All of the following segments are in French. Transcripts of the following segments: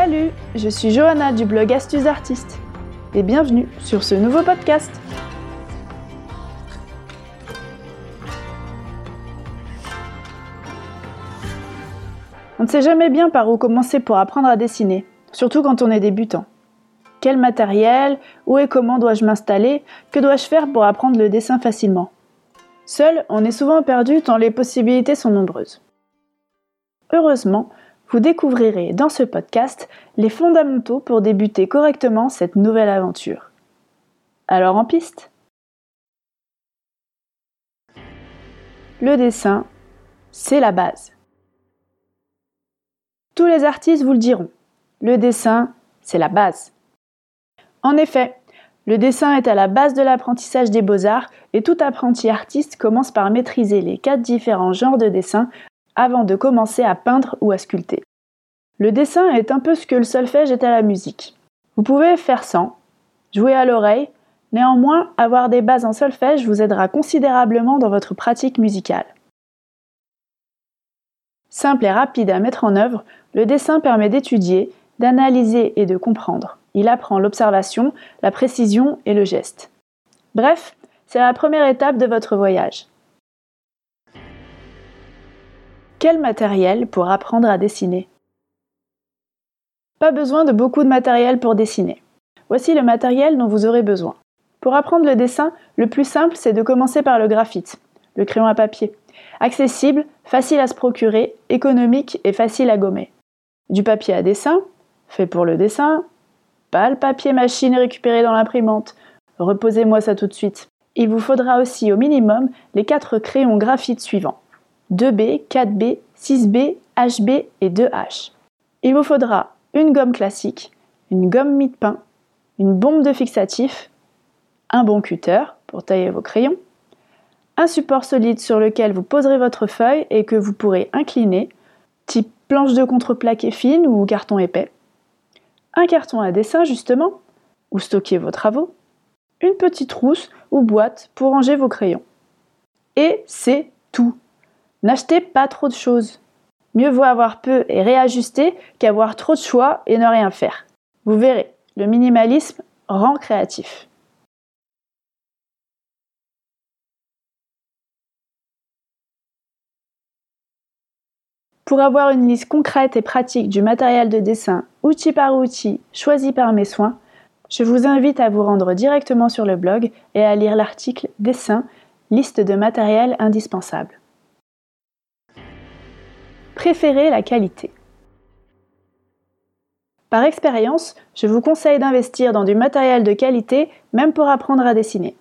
Salut, je suis Johanna du blog Astuces Artistes et bienvenue sur ce nouveau podcast. On ne sait jamais bien par où commencer pour apprendre à dessiner, surtout quand on est débutant. Quel matériel, où et comment dois-je m'installer, que dois-je faire pour apprendre le dessin facilement? Seul, on est souvent perdu tant les possibilités sont nombreuses. Heureusement, vous découvrirez dans ce podcast les fondamentaux pour débuter correctement cette nouvelle aventure. Alors en piste Le dessin, c'est la base. Tous les artistes vous le diront. Le dessin, c'est la base. En effet, le dessin est à la base de l'apprentissage des beaux-arts et tout apprenti artiste commence par maîtriser les quatre différents genres de dessin avant de commencer à peindre ou à sculpter. Le dessin est un peu ce que le solfège est à la musique. Vous pouvez faire sans, jouer à l'oreille, néanmoins avoir des bases en solfège vous aidera considérablement dans votre pratique musicale. Simple et rapide à mettre en œuvre, le dessin permet d'étudier, d'analyser et de comprendre. Il apprend l'observation, la précision et le geste. Bref, c'est la première étape de votre voyage. Quel matériel pour apprendre à dessiner Pas besoin de beaucoup de matériel pour dessiner. Voici le matériel dont vous aurez besoin. Pour apprendre le dessin, le plus simple, c'est de commencer par le graphite, le crayon à papier. Accessible, facile à se procurer, économique et facile à gommer. Du papier à dessin, fait pour le dessin, pas le papier machine récupéré dans l'imprimante. Reposez-moi ça tout de suite. Il vous faudra aussi au minimum les quatre crayons graphite suivants. 2B, 4B, 6B, HB et 2H. Il vous faudra une gomme classique, une gomme mie-de-pain, une bombe de fixatif, un bon cutter pour tailler vos crayons, un support solide sur lequel vous poserez votre feuille et que vous pourrez incliner, type planche de contreplaqué fine ou carton épais, un carton à dessin justement, où stocker vos travaux, une petite trousse ou boîte pour ranger vos crayons. Et c'est tout. N'achetez pas trop de choses. Mieux vaut avoir peu et réajuster qu'avoir trop de choix et ne rien faire. Vous verrez, le minimalisme rend créatif. Pour avoir une liste concrète et pratique du matériel de dessin, outil par outil, choisi par mes soins, je vous invite à vous rendre directement sur le blog et à lire l'article Dessin, liste de matériel indispensable. Préférez la qualité. Par expérience, je vous conseille d'investir dans du matériel de qualité, même pour apprendre à dessiner.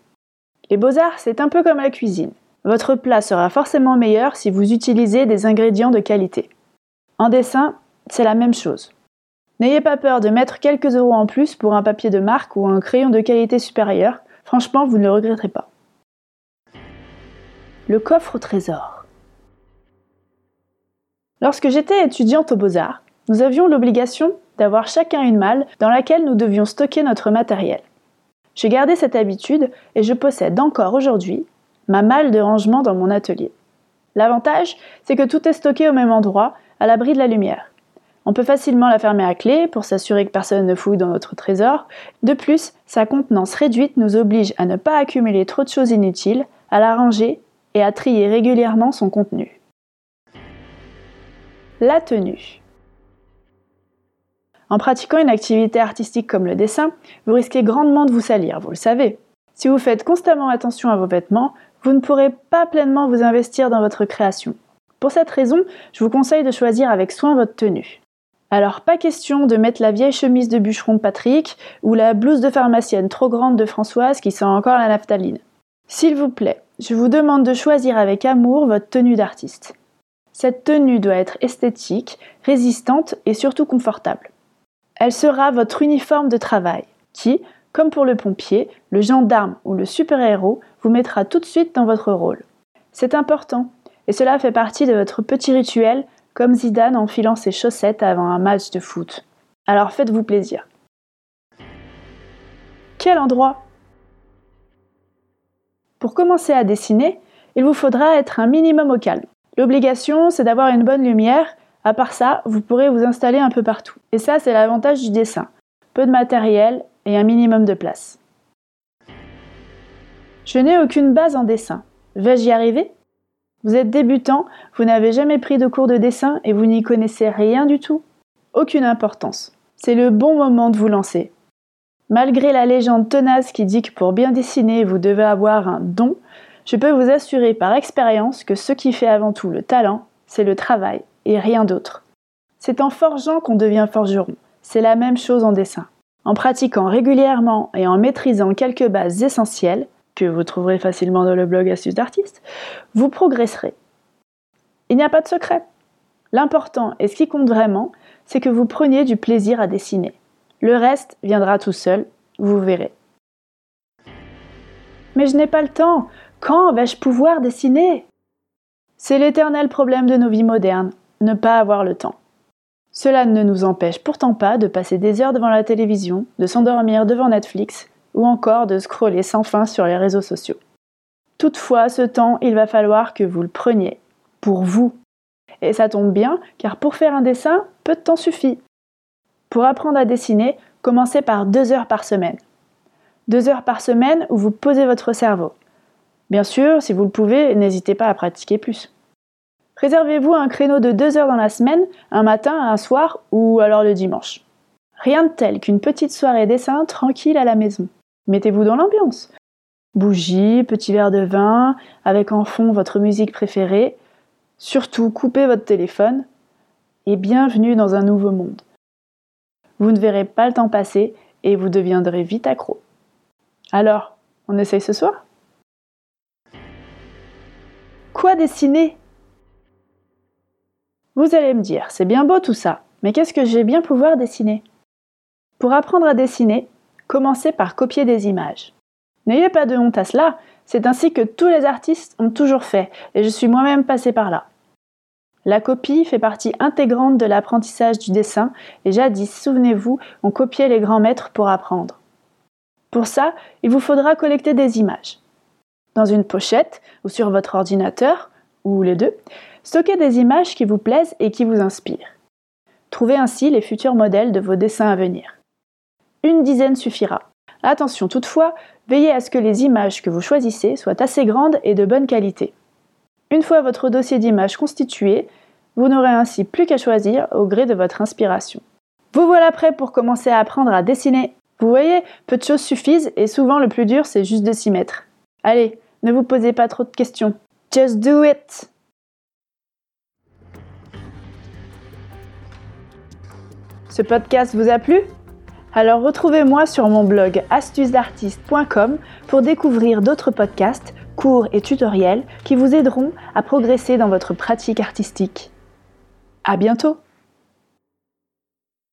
Les beaux-arts, c'est un peu comme la cuisine. Votre plat sera forcément meilleur si vous utilisez des ingrédients de qualité. En dessin, c'est la même chose. N'ayez pas peur de mettre quelques euros en plus pour un papier de marque ou un crayon de qualité supérieure, franchement, vous ne le regretterez pas. Le coffre au trésor. Lorsque j'étais étudiante aux beaux-arts, nous avions l'obligation d'avoir chacun une malle dans laquelle nous devions stocker notre matériel. J'ai gardé cette habitude et je possède encore aujourd'hui ma malle de rangement dans mon atelier. L'avantage, c'est que tout est stocké au même endroit, à l'abri de la lumière. On peut facilement la fermer à clé pour s'assurer que personne ne fouille dans notre trésor. De plus, sa contenance réduite nous oblige à ne pas accumuler trop de choses inutiles, à la ranger et à trier régulièrement son contenu. La tenue. En pratiquant une activité artistique comme le dessin, vous risquez grandement de vous salir, vous le savez. Si vous faites constamment attention à vos vêtements, vous ne pourrez pas pleinement vous investir dans votre création. Pour cette raison, je vous conseille de choisir avec soin votre tenue. Alors pas question de mettre la vieille chemise de bûcheron de Patrick ou la blouse de pharmacienne trop grande de Françoise qui sent encore la naphtaline. S'il vous plaît, je vous demande de choisir avec amour votre tenue d'artiste. Cette tenue doit être esthétique, résistante et surtout confortable. Elle sera votre uniforme de travail qui, comme pour le pompier, le gendarme ou le super-héros, vous mettra tout de suite dans votre rôle. C'est important et cela fait partie de votre petit rituel comme Zidane enfilant ses chaussettes avant un match de foot. Alors faites-vous plaisir. Quel endroit? Pour commencer à dessiner, il vous faudra être un minimum au calme. L'obligation, c'est d'avoir une bonne lumière À part ça, vous pourrez vous installer un peu partout. Et ça, c'est l'avantage du dessin. Peu de matériel et un minimum de place. Je n'ai aucune base en dessin. Vais-je y arriver? Vous êtes débutant, vous n'avez jamais pris de cours de dessin et vous n'y connaissez rien du tout Aucune importance. C'est le bon moment de vous lancer. Malgré la légende tenace qui dit que pour bien dessiner, vous devez avoir un don, je peux vous assurer par expérience que ce qui fait avant tout le talent, c'est le travail et rien d'autre. C'est en forgeant qu'on devient forgeron. C'est la même chose en dessin. En pratiquant régulièrement et en maîtrisant quelques bases essentielles, que vous trouverez facilement dans le blog Astuces d'artiste, vous progresserez. Il n'y a pas de secret. L'important et ce qui compte vraiment, c'est que vous preniez du plaisir à dessiner. Le reste viendra tout seul, vous verrez. Mais je n'ai pas le temps. Quand vais-je pouvoir dessiner? C'est l'éternel problème de nos vies modernes, ne pas avoir le temps. Cela ne nous empêche pourtant pas de passer des heures devant la télévision, de s'endormir devant Netflix, ou encore de scroller sans fin sur les réseaux sociaux. Toutefois, ce temps, il va falloir que vous le preniez, pour vous. Et ça tombe bien, car pour faire un dessin, peu de temps suffit. Pour apprendre à dessiner, commencez par deux heures par semaine. Deux heures par semaine où vous posez votre cerveau. Bien sûr, si vous le pouvez, n'hésitez pas à pratiquer plus. Réservez-vous un créneau de deux heures dans la semaine, un matin, un soir ou alors le dimanche. Rien de tel qu'une petite soirée dessin tranquille à la maison. Mettez-vous dans l'ambiance. Bougie, petit verre de vin, avec en fond votre musique préférée. Surtout, coupez votre téléphone et bienvenue dans un nouveau monde. Vous ne verrez pas le temps passer et vous deviendrez vite accro. Alors, on essaye ce soir? Quoi dessiner? Vous allez me dire, c'est bien beau tout ça, mais qu'est-ce que j'ai bien pouvoir dessiner? Pour apprendre à dessiner, commencez par copier des images. N'ayez pas de honte à cela, c'est ainsi que tous les artistes ont toujours fait, et je suis moi-même passé par là. La copie fait partie intégrante de l'apprentissage du dessin, et jadis, souvenez-vous, on copiait les grands maîtres pour apprendre. Pour ça, il vous faudra collecter des images. Dans une pochette ou sur votre ordinateur, ou les deux, stockez des images qui vous plaisent et qui vous inspirent. Trouvez ainsi les futurs modèles de vos dessins à venir. Une dizaine suffira. Attention toutefois, veillez à ce que les images que vous choisissez soient assez grandes et de bonne qualité. Une fois votre dossier d'images constitué, vous n'aurez ainsi plus qu'à choisir au gré de votre inspiration. Vous voilà prêt pour commencer à apprendre à dessiner. Vous voyez, peu de choses suffisent et souvent le plus dur c'est juste de s'y mettre. Allez, ne vous posez pas trop de questions. Just do it! Ce podcast vous a plu? Alors retrouvez-moi sur mon blog astucesdartiste.com pour découvrir d'autres podcasts, cours et tutoriels qui vous aideront à progresser dans votre pratique artistique. À bientôt!